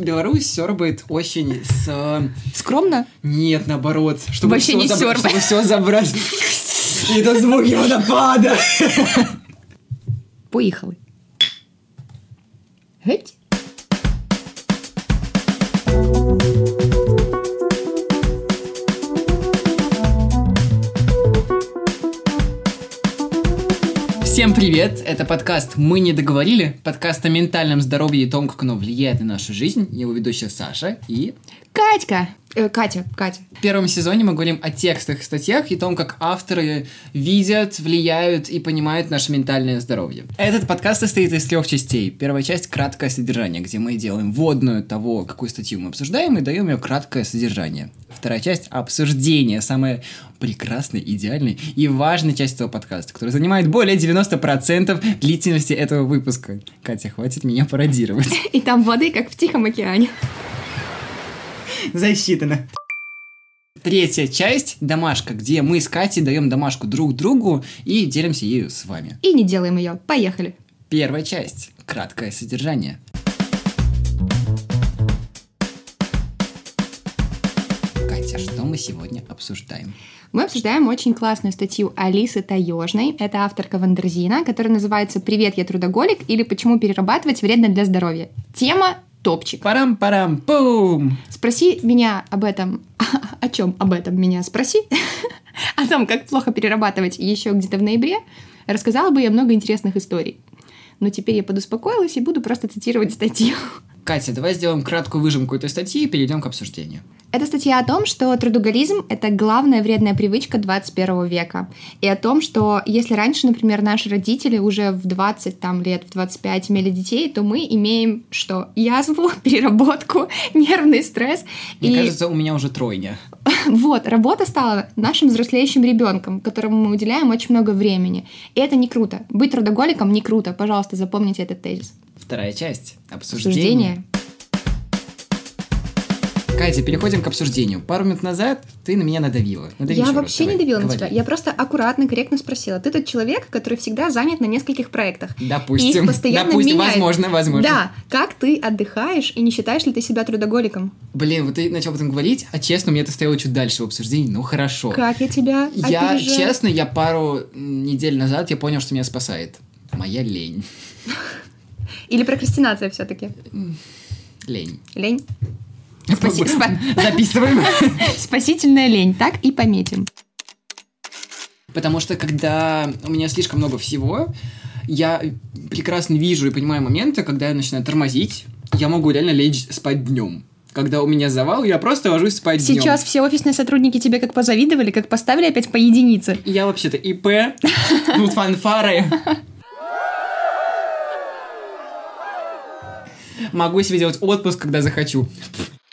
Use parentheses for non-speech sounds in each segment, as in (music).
Беларусь сербает очень с... э, Скромно? Нет, наоборот. Чтобы Вообще не сёрбай. Чтобы все забрать. И это звуки водопада. Поїхали. Геть. Всем привет! Это подкаст «Мы не договорили», подкаст о ментальном здоровье и том, как оно влияет на нашу жизнь. Его ведущая Саша. И Катька. Э, Катя, Катя. в первом сезоне мы говорим о текстах и статьях и том, как авторы видят, влияют и понимают наше ментальное здоровье. Этот подкаст состоит из трех частей. Первая часть – краткое содержание, где мы делаем вводную того, какую статью мы обсуждаем, и даем ее краткое содержание. Вторая часть – обсуждение, самая прекрасная, идеальная и важная часть этого подкаста, которая занимает более 90% длительности этого выпуска. Катя, хватит меня пародировать. (laughs) И там воды, как в Тихом океане. Засчитано. Третья часть – домашка, где мы с Катей даем домашку друг другу и делимся ею с вами. И не делаем ее. Поехали. Первая часть – краткое содержание. Сегодня обсуждаем? Мы обсуждаем очень классную статью Алисы Таежной. Это авторка Вандерзина, которая называется «Привет, я трудоголик» или «Почему перерабатывать вредно для здоровья». Тема топчик. Парам-парам-пум! Спроси меня об этом. (laughs) О чем об этом меня спроси? (laughs) О том, как плохо перерабатывать еще где-то в ноябре. Рассказала бы я много интересных историй. Но теперь я подуспокоилась и буду просто цитировать статью. (laughs) Катя, давай сделаем краткую выжимку этой статьи и перейдем к обсуждению. Это статья о том, что трудоголизм — это главная вредная привычка 21 века. И о том, что если раньше, например, наши родители уже в 20 там, лет, в 25 имели детей, то мы имеем что? Язву, (laughs) переработку, нервный стресс. Мне и кажется, у меня уже тройня. (laughs) вот, работа стала нашим взрослеющим ребенком, которому мы уделяем очень много времени. И это не круто. Быть трудоголиком не круто. Пожалуйста, запомните этот тезис. Вторая часть – обсуждение. Обсуждение. Катя, переходим к обсуждению. Пару минут назад ты на меня надавила. Надави Я раз, вообще давай, не давила на говори. тебя. Я просто аккуратно, корректно спросила. Ты тот человек, который всегда занят на нескольких проектах. Допустим. Их постоянно Допустим, меняет. возможно, возможно. Да. Как ты отдыхаешь и не считаешь ли ты себя трудоголиком? Блин, вот ты начал об этом говорить, а честно, мне это стояло чуть дальше в обсуждении. Ну хорошо. Как я тебя Я, опережаю? честно, я пару недель назад я понял, что меня спасает. Моя лень. Или прокрастинация все-таки? Лень. Лень? Спаси- спа- (laughs) Записываем. (laughs) Спасительная лень. Так и пометим. Потому что когда у меня слишком много всего, я прекрасно вижу и понимаю моменты, когда я начинаю тормозить, я могу реально лечь спать днем. Когда у меня завал, я просто ложусь спать днем. Сейчас все офисные сотрудники тебе как позавидовали, как поставили опять по единице. Я вообще-то ИП, тут фанфары. (laughs) Могу себе делать отпуск, когда захочу.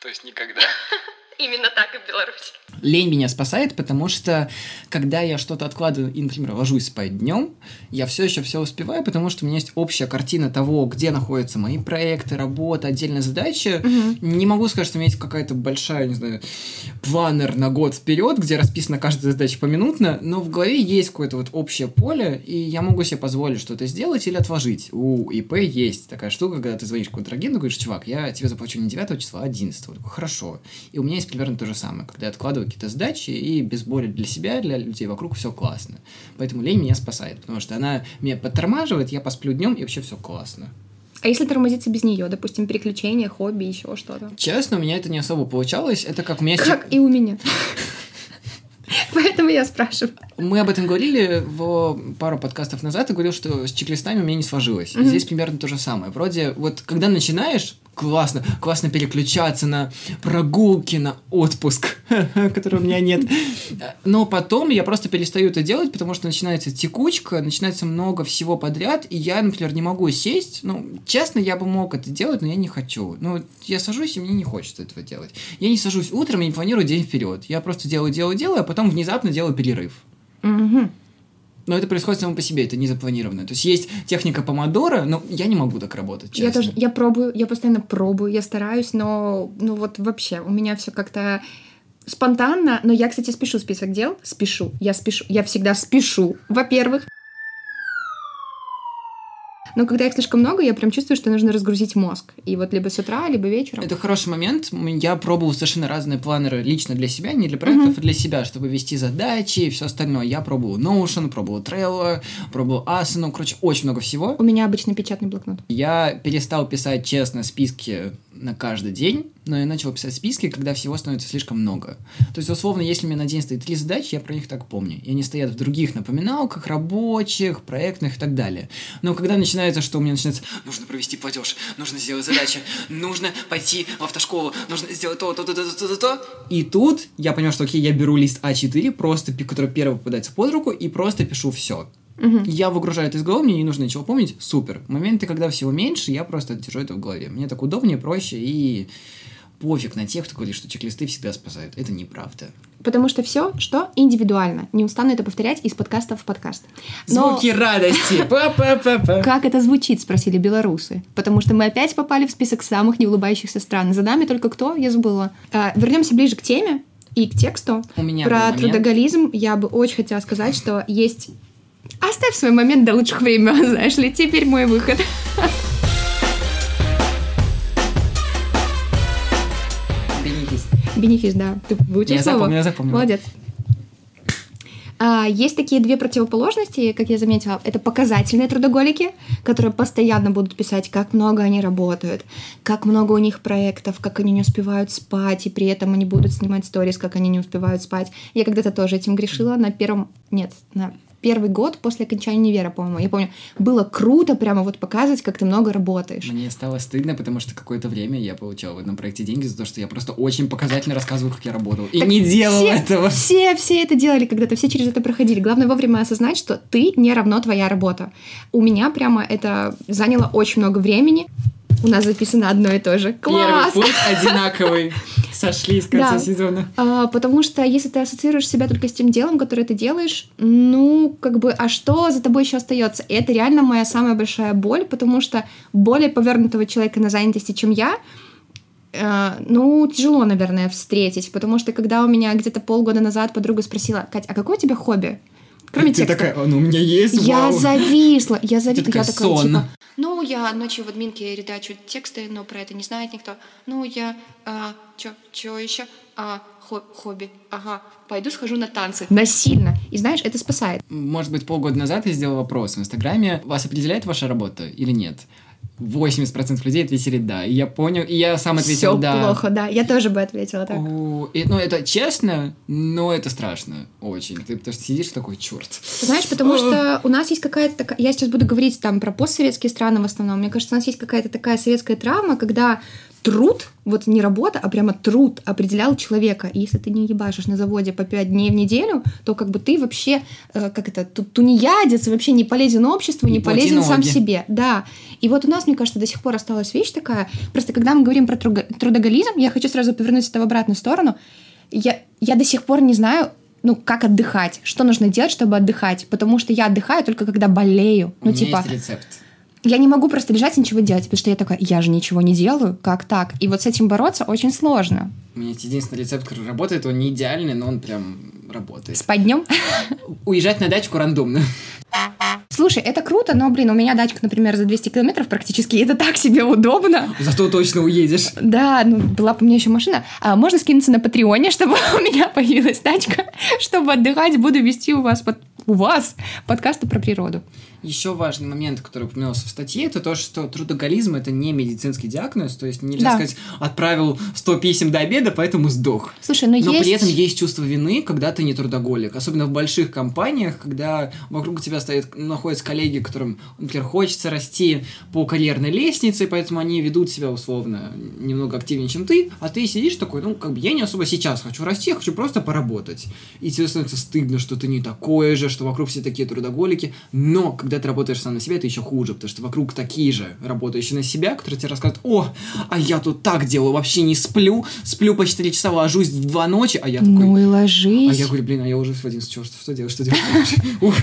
То есть никогда. Именно так и в Беларуси. Лень меня спасает, потому что когда я что-то откладываю и, например, ложусь спать днем, я все еще все успеваю, потому что у меня есть общая картина того, где находятся мои проекты, работа, отдельные задачи. Не могу сказать, что у меня есть какая-то большая, не знаю, планер на год вперед, где расписана каждая задача поминутно, но в голове есть какое-то вот общее поле, и я могу себе позволить что-то сделать или отложить. У ИП есть такая штука, когда ты звонишь контрагенту, говоришь, чувак, я тебе заплачу не 9 числа, а 11. Я такой, хорошо. И у меня есть примерно то же самое, когда я откладываю какие-то задачи, и без боли для себя, для людей вокруг все классно. Поэтому лень меня спасает, потому что она меня подтормаживает, я посплю днем, и вообще все классно. А если тормозиться без нее, допустим, переключение, хобби, еще что-то? Честно, у меня это не особо получалось. Это как у меня... Как и у меня. (laughs) Поэтому я спрашиваю. Мы об этом говорили в пару подкастов назад. Я говорил, что с чек-листами у меня не сложилось. И Мгм. Здесь примерно то же самое. Вроде, вот когда начинаешь, классно, классно переключаться на прогулки, на отпуск, (laughs) которого у меня нет. Но потом я просто перестаю это делать, потому что начинается текучка, начинается много всего подряд, и я, например, не могу сесть. Ну, честно, я бы мог это делать, но я не хочу. Ну, я сажусь, и мне не хочется этого делать. Я не сажусь утром и не планирую день вперед. Я просто делаю, делаю, делаю, а потом внезапно делаю перерыв. Мгм. Но это происходит само по себе, это не запланировано. То есть есть техника помодора, но я не могу так работать, честно. Я тоже, я пробую, я постоянно пробую, я стараюсь, но, ну вот вообще, у меня все как-то спонтанно, но я, кстати, спешу список дел, спешу, я спешу, я всегда спешу, во-первых. Но когда их слишком много, я прям чувствую, что нужно разгрузить мозг. И вот либо с утра, либо вечером. Это хороший момент. Я пробовал совершенно разные планеры лично для себя, не для проектов, mm-hmm. а для себя, чтобы вести задачи и все остальное. Я пробовал Notion, пробовал Trello, пробовал Asana, короче, очень много всего. У меня обычно печатный блокнот. Я перестал писать честно списки на каждый день, начал писать списки, когда всего становится слишком много. То есть, условно, если у меня на день стоит три задачи, я про них так помню. И они стоят в других напоминалках, рабочих, проектных и так далее. Но когда начинается, что у меня начинается, нужно провести платеж, нужно сделать задачи, нужно пойти в автошколу, нужно сделать то, то, то, то, то, то, то. И тут я понял, что окей, я беру лист А4, просто, который первый попадается под руку, и просто пишу все. Угу. Я выгружаю это из головы, мне не нужно ничего помнить, супер. Моменты, когда всего меньше, я просто держу это в голове. Мне так удобнее, проще и пофиг на тех, кто говорит, что чек-листы всегда спасают. Это неправда. Потому что все, что индивидуально. Не устану это повторять из подкаста в подкаст. Но... Звуки радости. (laughs) Как это звучит, спросили белорусы. Потому что мы опять попали в список самых неулыбающихся стран. За нами только кто? Я забыла. А, вернемся ближе к теме и к тексту. У меня Про трудоголизм я бы очень хотела сказать, что есть Оставь свой момент до лучших времен, (laughs) знаешь ли, теперь мой выход. (laughs) Бенефис. Да. Ты выучил я слово? запомнил, я запомнил. Молодец. А, есть такие две противоположности, как я заметила. Это показательные трудоголики, которые постоянно будут писать, как много они работают, как много у них проектов, как они не успевают спать, и при этом они будут снимать сторис, как они не успевают спать. Я когда-то тоже этим грешила на первом... Нет, на первый год после окончания универа, по-моему. Я помню, было круто прямо вот показывать, как ты много работаешь. Мне стало стыдно, потому что какое-то время я получал в этом проекте деньги за то, что я просто очень показательно рассказывал, как я работал. И так не делал все, этого. Все, все это делали когда-то, все через это проходили. Главное вовремя осознать, что ты не равно твоя работа. У меня прямо это заняло очень много времени. У нас записано одно и то же. Класс! Первый пункт одинаковый. (laughs) Сошли с конца Да. сезона. А, потому что если ты ассоциируешь себя только с тем делом, которое ты делаешь, ну, как бы, а что за тобой еще остается? И это реально моя самая большая боль, потому что более повернутого человека на занятости, чем я, э, ну, тяжело, наверное, встретить, потому что когда у меня где-то полгода назад подруга спросила, Кать, а какое у тебя хобби? Кроме Ты текста. такая, ну у меня есть, Я вау. зависла, я зависла. я такая, сон. типа, ну, я ночью в админке редачу тексты, но про это не знает никто. Ну, я, а, чё, чё еще? А, хо- хобби, ага, пойду схожу на танцы. Насильно. И знаешь, это спасает. Может быть, полгода назад я сделал вопрос в Инстаграме. Вас определяет ваша работа или нет? 80% людей ответили «да». И я понял, и я сам ответил Все «да». плохо, да. Я тоже бы ответила так. О, и, ну, это честно, но это страшно очень. Ты потому что сидишь такой, черт. Знаешь, потому что у нас есть какая-то такая... Я сейчас буду говорить там про постсоветские страны в основном. Мне кажется, у нас есть какая-то такая советская травма, когда труд, вот не работа, а прямо труд определял человека. И если ты не ебашишь на заводе по пять дней в неделю, то как бы ты вообще, э, как это, ту- тунеядец, вообще не полезен обществу, не плати полезен сам себе. Да. И вот у нас, мне кажется, до сих пор осталась вещь такая. Просто когда мы говорим про трудоголизм, я хочу сразу повернуть это в обратную сторону. Я, я до сих пор не знаю, ну, как отдыхать, что нужно делать, чтобы отдыхать, потому что я отдыхаю только когда болею. У Ну, меня типа, есть рецепт. Я не могу просто лежать и ничего делать, потому что я такая, я же ничего не делаю, как так? И вот с этим бороться очень сложно. У меня есть единственный рецепт, который работает. Он не идеальный, но он прям работает. Спать днем? (laughs) Уезжать на дачку рандомно. Слушай, это круто, но, блин, у меня дачка, например, за 200 километров практически, и это так себе удобно. Зато точно уедешь. Да, ну, была бы у меня еще машина. А можно скинуться на Патреоне, (laughs) чтобы у меня появилась тачка, (laughs) чтобы отдыхать, буду вести у вас, под... у вас подкасты про природу. Еще важный момент, который упоминался в статье, это то, что трудоголизм это не медицинский диагноз, то есть нельзя Да. сказать, отправил 100 писем до обеда, поэтому сдох. Слушай, ну Но есть... при этом есть чувство вины, когда ты не трудоголик. Особенно в больших компаниях, когда вокруг тебя стоят, находятся коллеги, которым, например, хочется расти по карьерной лестнице, поэтому они ведут себя условно немного активнее, чем ты, а ты сидишь такой, ну, как бы я не особо сейчас хочу расти, я хочу просто поработать. И тебе становится стыдно, что ты не такое же, что вокруг все такие трудоголики, но когда ты работаешь сам на себя, это еще хуже, потому что вокруг такие же работающие на себя, которые тебе рассказывают, о, а я тут так делаю, вообще не сплю, сплю по 4 часа, ложусь в 2 ночи, а я такой... Ну и А ложись. я говорю, блин, а я уже в 11 часов, что делать, что делать? (laughs)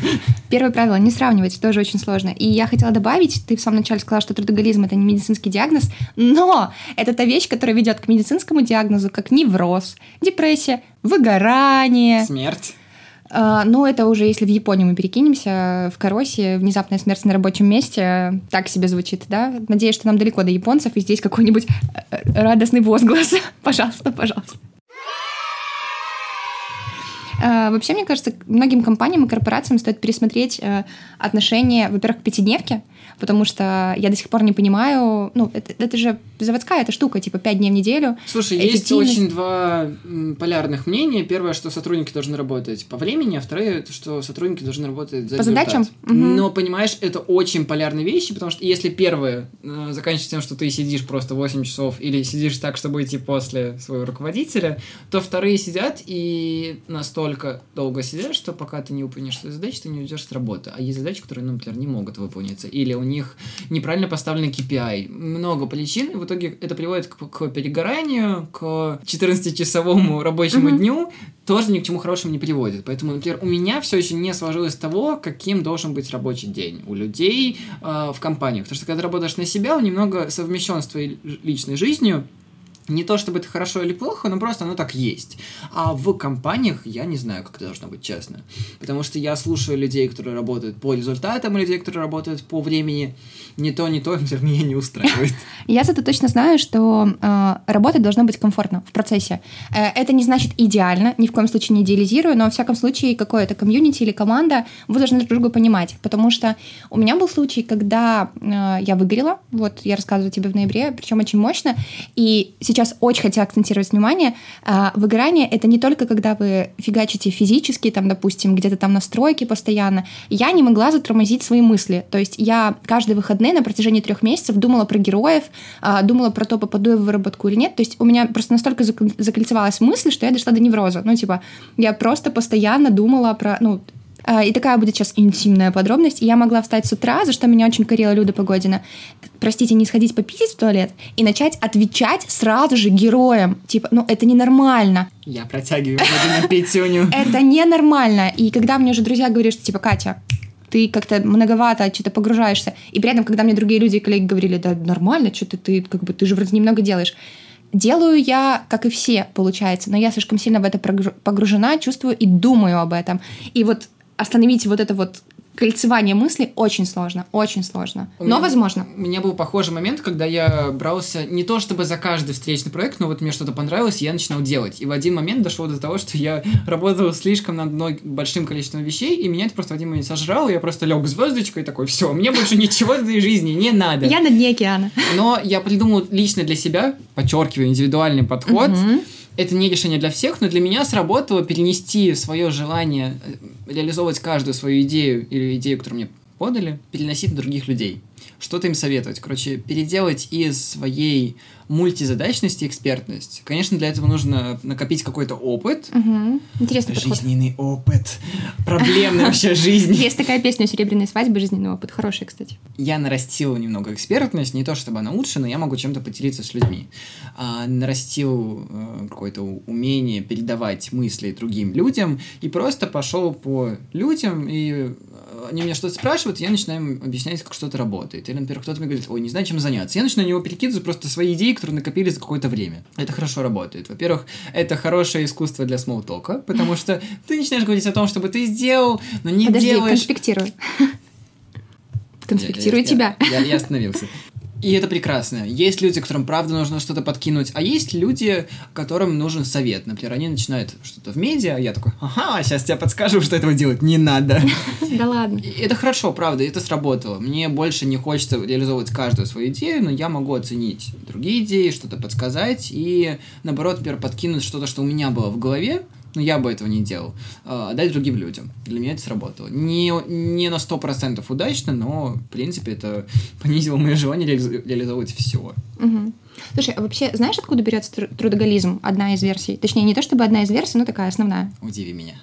Первое правило не сравнивать, тоже очень сложно. И я хотела добавить, ты в самом начале сказала, что трудоголизм это не медицинский диагноз, но это та вещь, которая ведет к медицинскому диагнозу, как невроз, депрессия, выгорание, Смерть. А, но это уже если в Японию мы перекинемся, в Каросе внезапная смерть на рабочем месте, так себе звучит, да? Надеюсь, что нам далеко до японцев, и здесь какой-нибудь э, радостный возглас. (laughs) пожалуйста, пожалуйста. А, вообще, мне кажется, многим компаниям и корпорациям стоит пересмотреть э, отношение, во-первых, к пятидневке, потому что я до сих пор не понимаю, ну, это, это же заводская эта штука, типа, пять дней в неделю. Слушай, есть очень два полярных мнения. Первое, что сотрудники должны работать по времени, а второе, что сотрудники должны работать за По результат. задачам? Угу. Но, понимаешь, это очень полярные вещи, потому что если первое э, заканчивается тем, что ты сидишь просто 8 часов или сидишь так, чтобы идти после своего руководителя, то вторые сидят и настолько долго сидят, что пока ты не выполнишь свои задачи, ты не уйдешь с работы. А есть задачи, которые, ну, например, не могут выполниться. Или у них неправильно поставлены KPI. Много причин, и в итоге это приводит к, к перегоранию, к 14-часовому (laughs) рабочему mm-hmm. дню, тоже ни к чему хорошему не приводит. Поэтому, например, у меня все еще не сложилось того, каким должен быть рабочий день у людей э, в компаниях. Потому что когда ты работаешь на себя, он немного совмещен с твоей личной жизнью, не то чтобы это хорошо или плохо, но просто оно так есть. А в компаниях я не знаю, как это должно быть честно. Потому что я слушаю людей, которые работают по результатам, и людей, которые работают по времени. Не то, не то, (laughs) меня не устраивает. (laughs) Я зато точно знаю, что э, работать должно быть комфортно в процессе. Э, это не значит идеально, ни в коем случае не идеализирую, но во всяком случае какое-то комьюнити или команда, вы должны друг друга понимать. Потому что у меня был случай, когда э, я выгорела, вот я рассказываю тебе в ноябре, причем очень мощно, и очень хотела акцентировать внимание, а, выгорание — это не только когда вы фигачите физически, там, допустим, где-то там настройки постоянно. Я не могла затормозить свои мысли. То есть я каждые выходные на протяжении трех месяцев думала про героев, а, думала про то, попаду я в выработку или нет. То есть у меня просто настолько закольцевалась мысль, что я дошла до невроза. Ну, типа, я просто постоянно думала про, ну, и такая будет сейчас интимная подробность. Я могла встать с утра, за что меня очень корила Люда Погодина. Простите, не сходить пописать в туалет и начать отвечать сразу же героям. Типа, ну это ненормально. Я протягиваю на пятюню. (laughs) Это ненормально. И когда мне уже друзья говорят, что типа, Катя, ты как-то многовато что-то погружаешься. И при этом, когда мне другие люди и коллеги говорили, да нормально, что ты, ты как бы, ты же вроде немного делаешь. Делаю я, как и все, получается, но я слишком сильно в это погружена, чувствую и думаю об этом. И вот остановить вот это вот кольцевание мысли очень сложно, очень сложно. У но меня, возможно. У меня был похожий момент, когда я брался не то чтобы за каждый встречный проект, но вот мне что-то понравилось, и я начинал делать. И в один момент дошло до того, что я (laughs) работал слишком над одной большим количеством вещей, и меня это просто в один момент сожрало, я просто лег звездочкой и такой, все, мне больше ничего в этой жизни не надо. Я на дне океана. Но я придумал лично для себя, подчеркиваю, индивидуальный подход. Это не решение для всех, но для меня сработало перенести свое желание э, реализовывать каждую свою идею или идею, которую мне подали, переносить на других людей. Что-то им советовать. Короче, переделать из своей мультизадачность и экспертность. Конечно, для этого нужно накопить какой-то опыт. Угу. Интересный Жизненный подход. опыт. Проблемная вообще жизнь. Есть такая песня «Серебряные свадьбы», жизненный опыт. Хорошая, кстати. Я нарастил немного экспертность, не то чтобы она лучше, но я могу чем-то поделиться с людьми. А, нарастил а, какое-то умение передавать мысли другим людям и просто пошел по людям и они меня что-то спрашивают, я начинаю им объяснять, как что-то работает. Или, например, кто-то мне говорит, ой, не знаю, чем заняться. Я начинаю на него перекидывать просто свои идеи, которые накопили за какое-то время. Это хорошо работает. Во-первых, это хорошее искусство для смолтока, потому что ты начинаешь говорить о том, чтобы ты сделал, но не Подожди, делаешь... (laughs) конспектируй. Конспектирую тебя. Я, я, я остановился. И это прекрасно. Есть люди, которым правда нужно что-то подкинуть, а есть люди, которым нужен совет. Например, они начинают что-то в медиа, а я такой, ага, сейчас тебе подскажу, что этого делать не надо. (laughs) Да ладно. Это хорошо, правда, это сработало. Мне больше не хочется реализовывать каждую свою идею, но я могу оценить другие идеи, что-то подсказать и, наоборот, например, подкинуть что-то, что у меня было в голове, но я бы этого не делал, а, отдать другим людям. Для меня это сработало. Не, не на 100% удачно, но, в принципе, это (laughs) понизило мое желание реализовывать все. Угу. Слушай, а вообще знаешь, откуда берется трудоголизм? Одна из версий. Точнее, не то чтобы одна из версий, но такая основная. Удиви меня.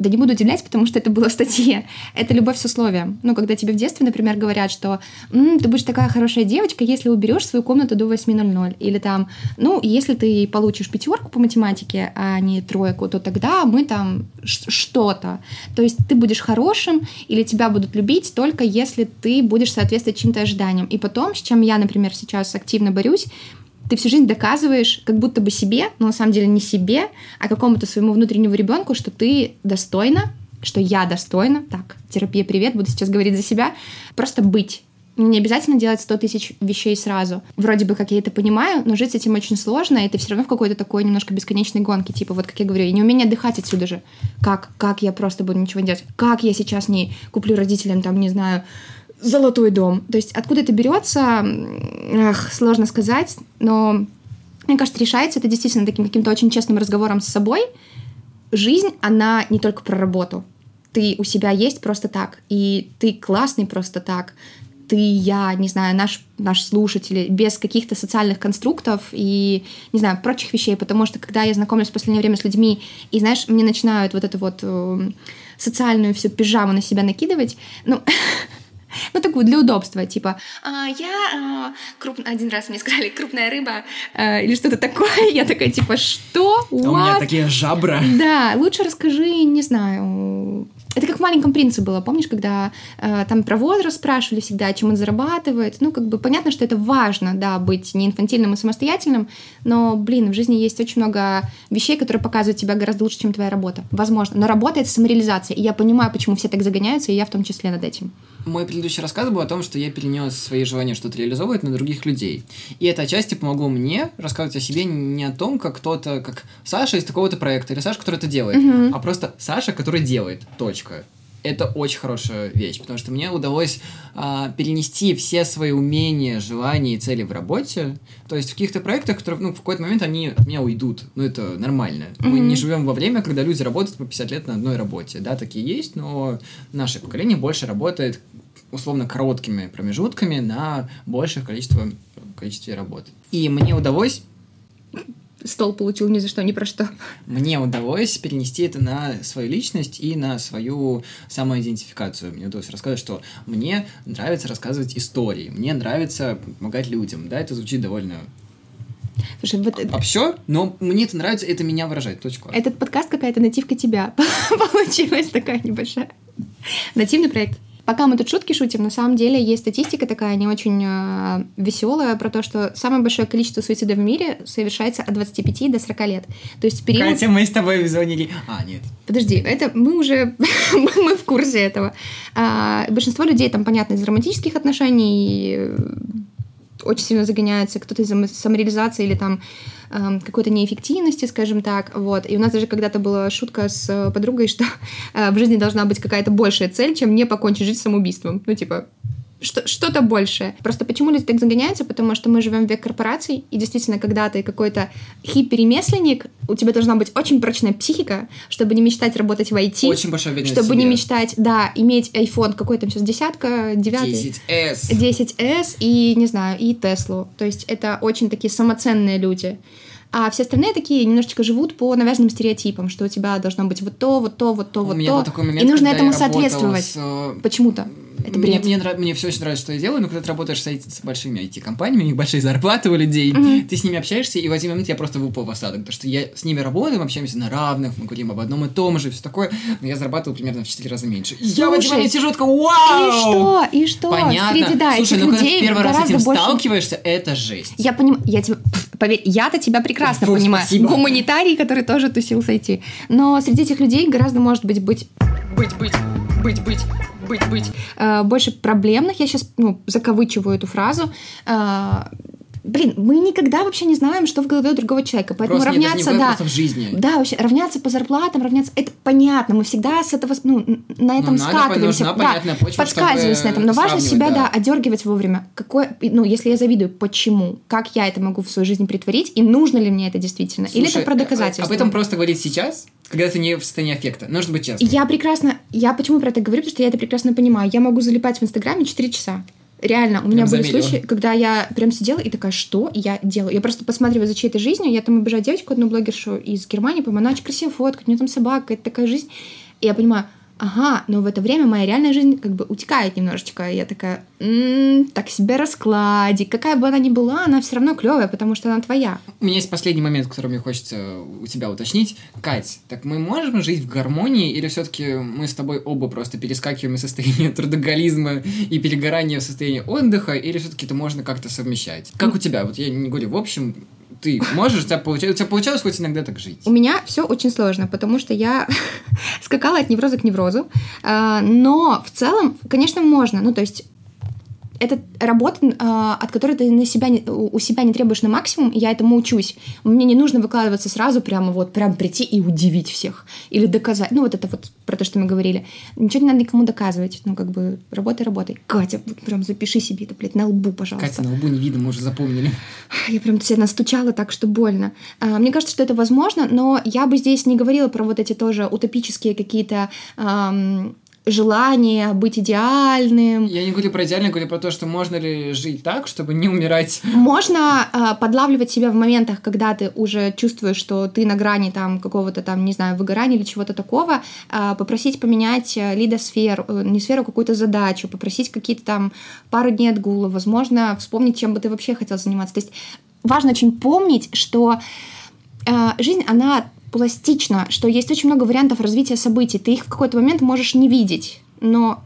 Да не буду удивлять, потому что это было в статье. Это любовь с условием. Ну, когда тебе в детстве, например, говорят, что М, ты будешь такая хорошая девочка, если уберешь свою комнату до 8.00. Или там, ну, если ты получишь пятерку по математике, а не тройку, то тогда мы там что-то. То есть ты будешь хорошим, или тебя будут любить только если ты будешь соответствовать чьим-то ожиданиям. И потом, с чем я, например, сейчас активно борюсь, ты всю жизнь доказываешь как будто бы себе, но на самом деле не себе, а какому-то своему внутреннему ребенку, что ты достойна, что я достойна, так, терапия, привет, буду сейчас говорить за себя, просто быть. Не обязательно делать 100 тысяч вещей сразу. Вроде бы, как я это понимаю, но жить с этим очень сложно, и ты все равно в какой-то такой немножко бесконечной гонке. Типа, вот как я говорю, и не умение отдыхать отсюда же. Как, как я просто буду ничего не делать? Как я сейчас не куплю родителям, там, не знаю, золотой дом? То есть откуда это берется, эх, сложно сказать, но мне кажется, решается это действительно таким каким-то очень честным разговором с собой. Жизнь, она не только про работу. Ты у себя есть просто так, и ты классный просто так, ты, я, не знаю, наш, наш слушатель, без каких-то социальных конструктов и, не знаю, прочих вещей, потому что когда я знакомлюсь в последнее время с людьми, и, знаешь, мне начинают вот эту вот э, социальную всю пижаму на себя накидывать, ну, (laughs) ну, такую для удобства, типа, а, я а, круп... один раз мне сказали крупная рыба а, или что-то такое, я такая, типа, что? What? А у меня такие жабра. Да, лучше расскажи, не знаю, это как в «Маленьком принце» было, помнишь, когда э, там про возраст спрашивали всегда, чем он зарабатывает. Ну, как бы понятно, что это важно, да, быть не инфантильным и самостоятельным, но, блин, в жизни есть очень много вещей, которые показывают тебя гораздо лучше, чем твоя работа. Возможно. Но работа — это самореализация, и я понимаю, почему все так загоняются, и я в том числе над этим. Мой предыдущий рассказ был о том, что я перенес свои желания что-то реализовывать на других людей. И это отчасти помогло мне рассказывать о себе не о том, как кто-то, как Саша из такого-то проекта, или Саша, который это делает, mm-hmm. а просто Саша, который делает. Точка это очень хорошая вещь, потому что мне удалось а, перенести все свои умения, желания и цели в работе. То есть в каких-то проектах, которые ну, в какой-то момент они от меня уйдут. Ну, это нормально. Mm-hmm. Мы не живем во время, когда люди работают по 50 лет на одной работе. Да, такие есть, но наше поколение больше работает условно короткими промежутками на большее количество количестве работ. И мне удалось стол получил ни за что, ни про что. Мне удалось перенести это на свою личность и на свою самоидентификацию. Мне удалось рассказать, что мне нравится рассказывать истории, мне нравится помогать людям. Да, это звучит довольно Слушай, вот... А, а все, но мне это нравится, это меня выражает. Точка. Этот подкаст какая-то нативка тебя (laughs) получилась такая небольшая. Нативный проект. Пока мы тут шутки шутим, на самом деле есть статистика такая не очень э, веселая про то, что самое большое количество суицидов в мире совершается от 25 до 40 лет. То есть период... Катя, мы с тобой звонили. А, нет. Подожди, это мы уже (laughs) мы в курсе этого. А, большинство людей там, понятно, из романтических отношений очень сильно загоняются, кто-то из самореализации или там э, какой-то неэффективности, скажем так, вот. И у нас даже когда-то была шутка с э, подругой, (laughs) что э, в жизни должна быть какая-то большая цель, чем не покончить жизнь самоубийством. Ну, типа, что-то большее. Просто почему люди так загоняются? Потому что мы живем в век корпораций, и действительно, когда ты какой-то хипперемесленник, у тебя должна быть очень прочная психика, чтобы не мечтать работать в IT. Очень большая Чтобы не мечтать, да, иметь iPhone какой там сейчас, десятка, девятый. 10S. 10S и, не знаю, и Теслу. То есть это очень такие самоценные люди. А все остальные такие немножечко живут по навязанным стереотипам, что у тебя должно быть вот то, вот то, вот то, у вот то. Такой момент, и нужно этому соответствовать. С... Э, Почему-то. Это бред. Мне, мне, мне все очень нравится, что я делаю, но когда ты работаешь с, с большими IT-компаниями, у них большие зарплаты у людей, mm-hmm. ты с ними общаешься, и в один момент я просто выпал в осадок, потому что я с ними работаю, мы общаемся на равных, мы говорим об одном и том же, все такое, но я зарабатываю примерно в 4 раза меньше. Слушай, я в один момент сижу такая, вау! И что? И что? Понятно. Среди, да, Слушай, ну когда ты первый раз с этим больше... сталкиваешься, это жесть. Я понимаю, я тебе, поверь, я-то тебя прекрасно Фу, понимаю. Спасибо. Гуманитарий, который тоже тусил с IT. Но среди этих людей гораздо может быть быть... Быть, быть, быть, быть быть, быть. Э, больше проблемных, я сейчас ну, закавычиваю эту фразу, э, Блин, мы никогда вообще не знаем, что в голове у другого человека, поэтому просто равняться, нет, да, в жизни. да, вообще равняться по зарплатам, равняться, это понятно, мы всегда с этого, ну, на этом ну, скатываемся, надо, да, почва, подсказываемся на этом, но важно себя, да. да, одергивать вовремя. Какой, ну, если я завидую, почему, как я это могу в свою жизнь притворить, и нужно ли мне это действительно, Слушай, или это про доказательство. Об этом просто говорить сейчас, когда ты не в состоянии аффекта. Нужно быть честным. Я прекрасно... Я почему про это говорю? Потому что я это прекрасно понимаю. Я могу залипать в Инстаграме 4 часа. Реально, у меня были заметила. случаи, когда я прям сидела и такая, что я делаю? Я просто посматриваю за чьей-то жизнью, я там обижаю девочку, одну блогершу из Германии, по-моему, она очень красиво фоткает, у нее там собака, это такая жизнь. И я понимаю, ага, но в это время моя реальная жизнь как бы утекает немножечко. И я такая, м-м, так себе раскладик. Какая бы она ни была, она все равно клевая, потому что она твоя. У меня есть последний момент, который мне хочется у тебя уточнить. Кать, так мы можем жить в гармонии, или все-таки мы с тобой оба просто перескакиваем из состояния (laughs) трудоголизма и перегорания в состояние отдыха, или все-таки это можно как-то совмещать? Как у тебя? Вот я не говорю в общем, ты можешь, у тебя, получалось, у тебя получалось хоть иногда так жить? У меня все очень сложно, потому что я (laughs) скакала от невроза к неврозу. А, но в целом, конечно, можно. Ну, то есть это работа, а, от которой ты на себя не, у себя не требуешь на максимум, и я этому учусь. Мне не нужно выкладываться сразу, прямо вот, прям прийти и удивить всех. Или доказать. Ну, вот это вот про то, что мы говорили. Ничего не надо никому доказывать. Ну, как бы, работай, работай. Катя, прям запиши себе это, блядь, на лбу, пожалуйста. Катя, на лбу не видно, мы уже запомнили. Я прям себя настучала так, что больно. А, мне кажется, что это возможно, но я бы здесь не говорила про вот эти тоже утопические какие-то желание быть идеальным. Я не говорю про идеальное, говорю про то, что можно ли жить так, чтобы не умирать. Можно э, подлавливать себя в моментах, когда ты уже чувствуешь, что ты на грани там какого-то там, не знаю, выгорания или чего-то такого, э, попросить поменять э, лидосферу, э, не сферу, какую-то задачу, попросить какие-то там пару дней отгула, возможно, вспомнить, чем бы ты вообще хотел заниматься. То есть важно очень помнить, что э, жизнь, она пластично, что есть очень много вариантов развития событий. Ты их в какой-то момент можешь не видеть, но,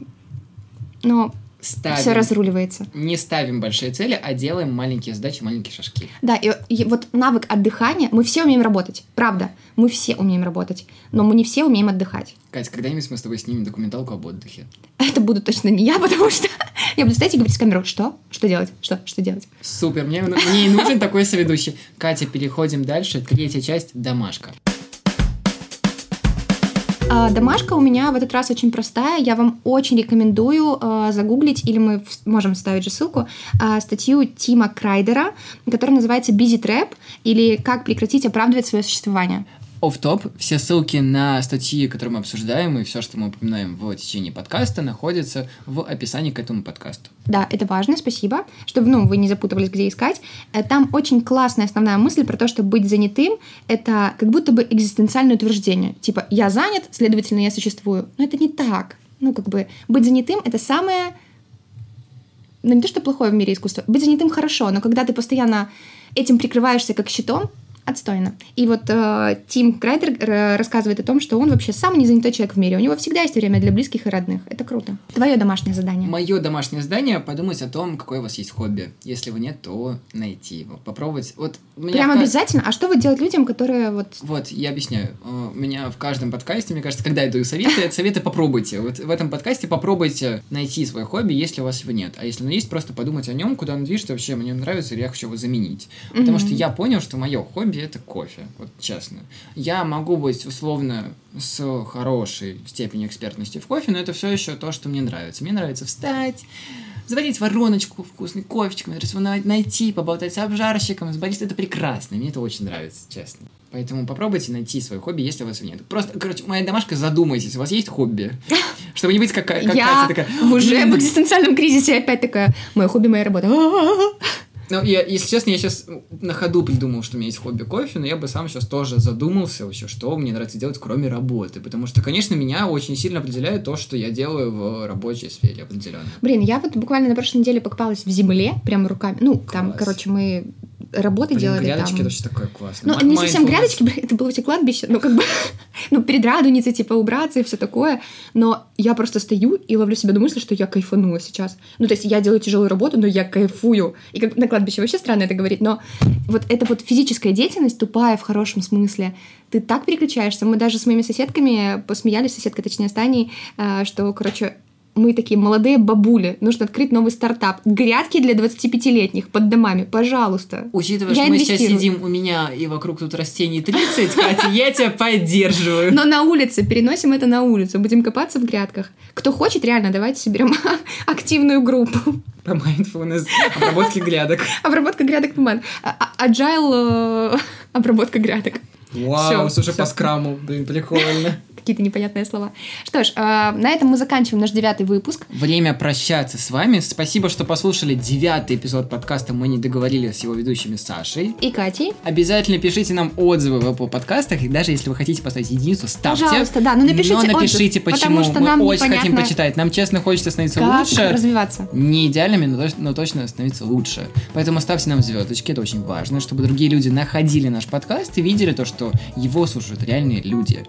но ставим, все разруливается. Не ставим большие цели, а делаем маленькие задачи, маленькие шажки. Да, и, и вот навык отдыхания, мы все умеем работать, правда, мы все умеем работать, но мы не все умеем отдыхать. Катя, когда-нибудь мы с тобой снимем документалку об отдыхе. Это буду точно не я, (laughs) потому что я буду стоять и говорить с камерой, что? Что делать? Что? Что делать? Супер, мне, мне нужен такой соведущий. Катя, переходим дальше. Третья часть – домашка. А, домашка у меня в этот раз очень простая. Я вам очень рекомендую э, загуглить, или мы можем вставить же ссылку, э, статью Тима Крайдера, которая называется «Busy Trap» или «Как прекратить оправдывать свое существование» оф топ Все ссылки на статьи, которые мы обсуждаем, и все, что мы упоминаем в течение подкаста, находятся в описании к этому подкасту. Да, это важно, спасибо, чтобы ну, вы не запутывались, где искать. Э, там очень классная основная мысль про то, что быть занятым — это как будто бы экзистенциальное утверждение. Типа, я занят, следовательно, я существую. Но это не так. Ну, как бы, быть занятым — это самое ну не то, что плохое в мире искусства, быть занятым хорошо, но когда ты постоянно этим прикрываешься как щитом, отстойно. И вот э, Тим Крайдер э, рассказывает о том, что он вообще самый незанятой человек в мире. У него всегда есть время для близких и родных. Это круто. Твое домашнее задание. Мое домашнее задание подумать о том, какое у вас есть хобби. Если его нет, то найти его. Попробовать. Вот Прям в... обязательно? А что вы делать людям, которые вот... Вот, я объясняю. Э, у меня в каждом подкасте, мне кажется, когда я даю советы, это (laughs) советы попробуйте. Вот в этом подкасте попробуйте найти свое хобби, если у вас его нет. А если оно есть, просто подумать о нем, куда он движется, вообще мне нравится, или я хочу его заменить. Потому что я понял, что мое хобби хобби это кофе, вот честно. Я могу быть условно с хорошей степенью экспертности в кофе, но это все еще то, что мне нравится. Мне нравится встать, заварить вороночку, вкусный кофечком, нравится найти, поболтать с обжарщиком, с баристом. Это прекрасно, мне это очень нравится, честно. Поэтому попробуйте найти свое хобби, если у вас его нет. Просто, короче, моя домашка, задумайтесь, у вас есть хобби? (laughs) Чтобы не быть как, как Я такая... уже в экзистенциальном кризисе опять такая, мое хобби, моя работа. (laughs) Ну, я, если честно, я сейчас на ходу придумал, что у меня есть хобби кофе, но я бы сам сейчас тоже задумался вообще, что мне нравится делать, кроме работы. Потому что, конечно, меня очень сильно определяет то, что я делаю в рабочей сфере определенно. Блин, я вот буквально на прошлой неделе покопалась в земле, прямо руками. Ну, Класс. там, короче, мы работы Блин, делали грядочки там. это вообще такое классное. Ну, не совсем грядочки, это было все кладбище, ну, как бы, (laughs) ну, перед радуницей, типа, убраться и все такое. Но я просто стою и ловлю себя на мысли, что я кайфанула сейчас. Ну, то есть я делаю тяжелую работу, но я кайфую. И как на кладбище вообще странно это говорить, но вот это вот физическая деятельность, тупая в хорошем смысле, ты так переключаешься. Мы даже с моими соседками посмеялись, соседка, точнее, с Таней, э, что, короче, мы такие молодые бабули, нужно открыть новый стартап. Грядки для 25-летних под домами, пожалуйста. Учитывая, я что мы сейчас сидим у меня и вокруг тут растений 30, Катя, (laughs) я тебя поддерживаю. Но на улице, переносим это на улицу, будем копаться в грядках. Кто хочет, реально, давайте соберем (laughs) активную группу. По mindfulness, обработки грядок. Обработка грядок по а, а, Agile э, (laughs) обработка грядок. Вау, слушай, по скраму, блин, прикольно (laughs) какие-то непонятные слова. Что ж, э, на этом мы заканчиваем наш девятый выпуск. Время прощаться с вами. Спасибо, что послушали девятый эпизод подкаста «Мы не договорились» с его ведущими Сашей и Катей. Обязательно пишите нам отзывы в Apple подкастах, и даже если вы хотите поставить единицу, ставьте. Пожалуйста, да, но напишите Но напишите, отзыв, почему. Потому что мы нам очень хотим почитать. Нам, честно, хочется становиться как лучше. развиваться. Не идеальными, но, но точно становиться лучше. Поэтому ставьте нам звездочки, это очень важно, чтобы другие люди находили наш подкаст и видели то, что его слушают реальные люди.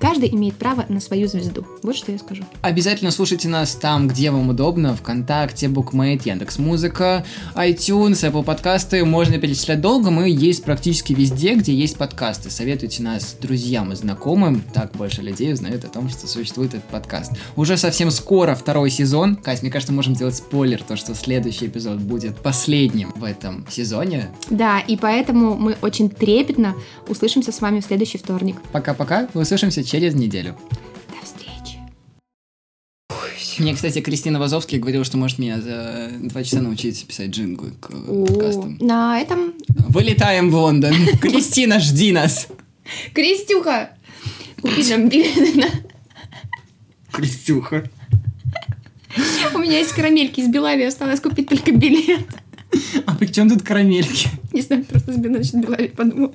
Каждый имеет право на свою звезду. Вот что я скажу. Обязательно слушайте нас там, где вам удобно. ВКонтакте, Букмейт, Яндекс Музыка, iTunes, Apple подкасты. Можно перечислять долго. Мы есть практически везде, где есть подкасты. Советуйте нас друзьям и знакомым. Так больше людей узнают о том, что существует этот подкаст. Уже совсем скоро второй сезон. Кать, мне кажется, можем сделать спойлер, то, что следующий эпизод будет последним в этом сезоне. Да, и поэтому мы очень трепетно услышимся с вами в следующий вторник. Пока-пока. Услышимся через неделю. До встречи. Мне, кстати, Кристина Вазовский говорила, что может меня за два часа научить писать джинглы к О, подкастам. на этом... Вылетаем в Лондон. (laughs) Кристина, жди нас. Крестюха! Купи нам билеты на... Кристюха. У меня есть карамельки из Белави, осталось купить только билет. А при чем тут карамельки? Не знаю, просто с Белави подумал.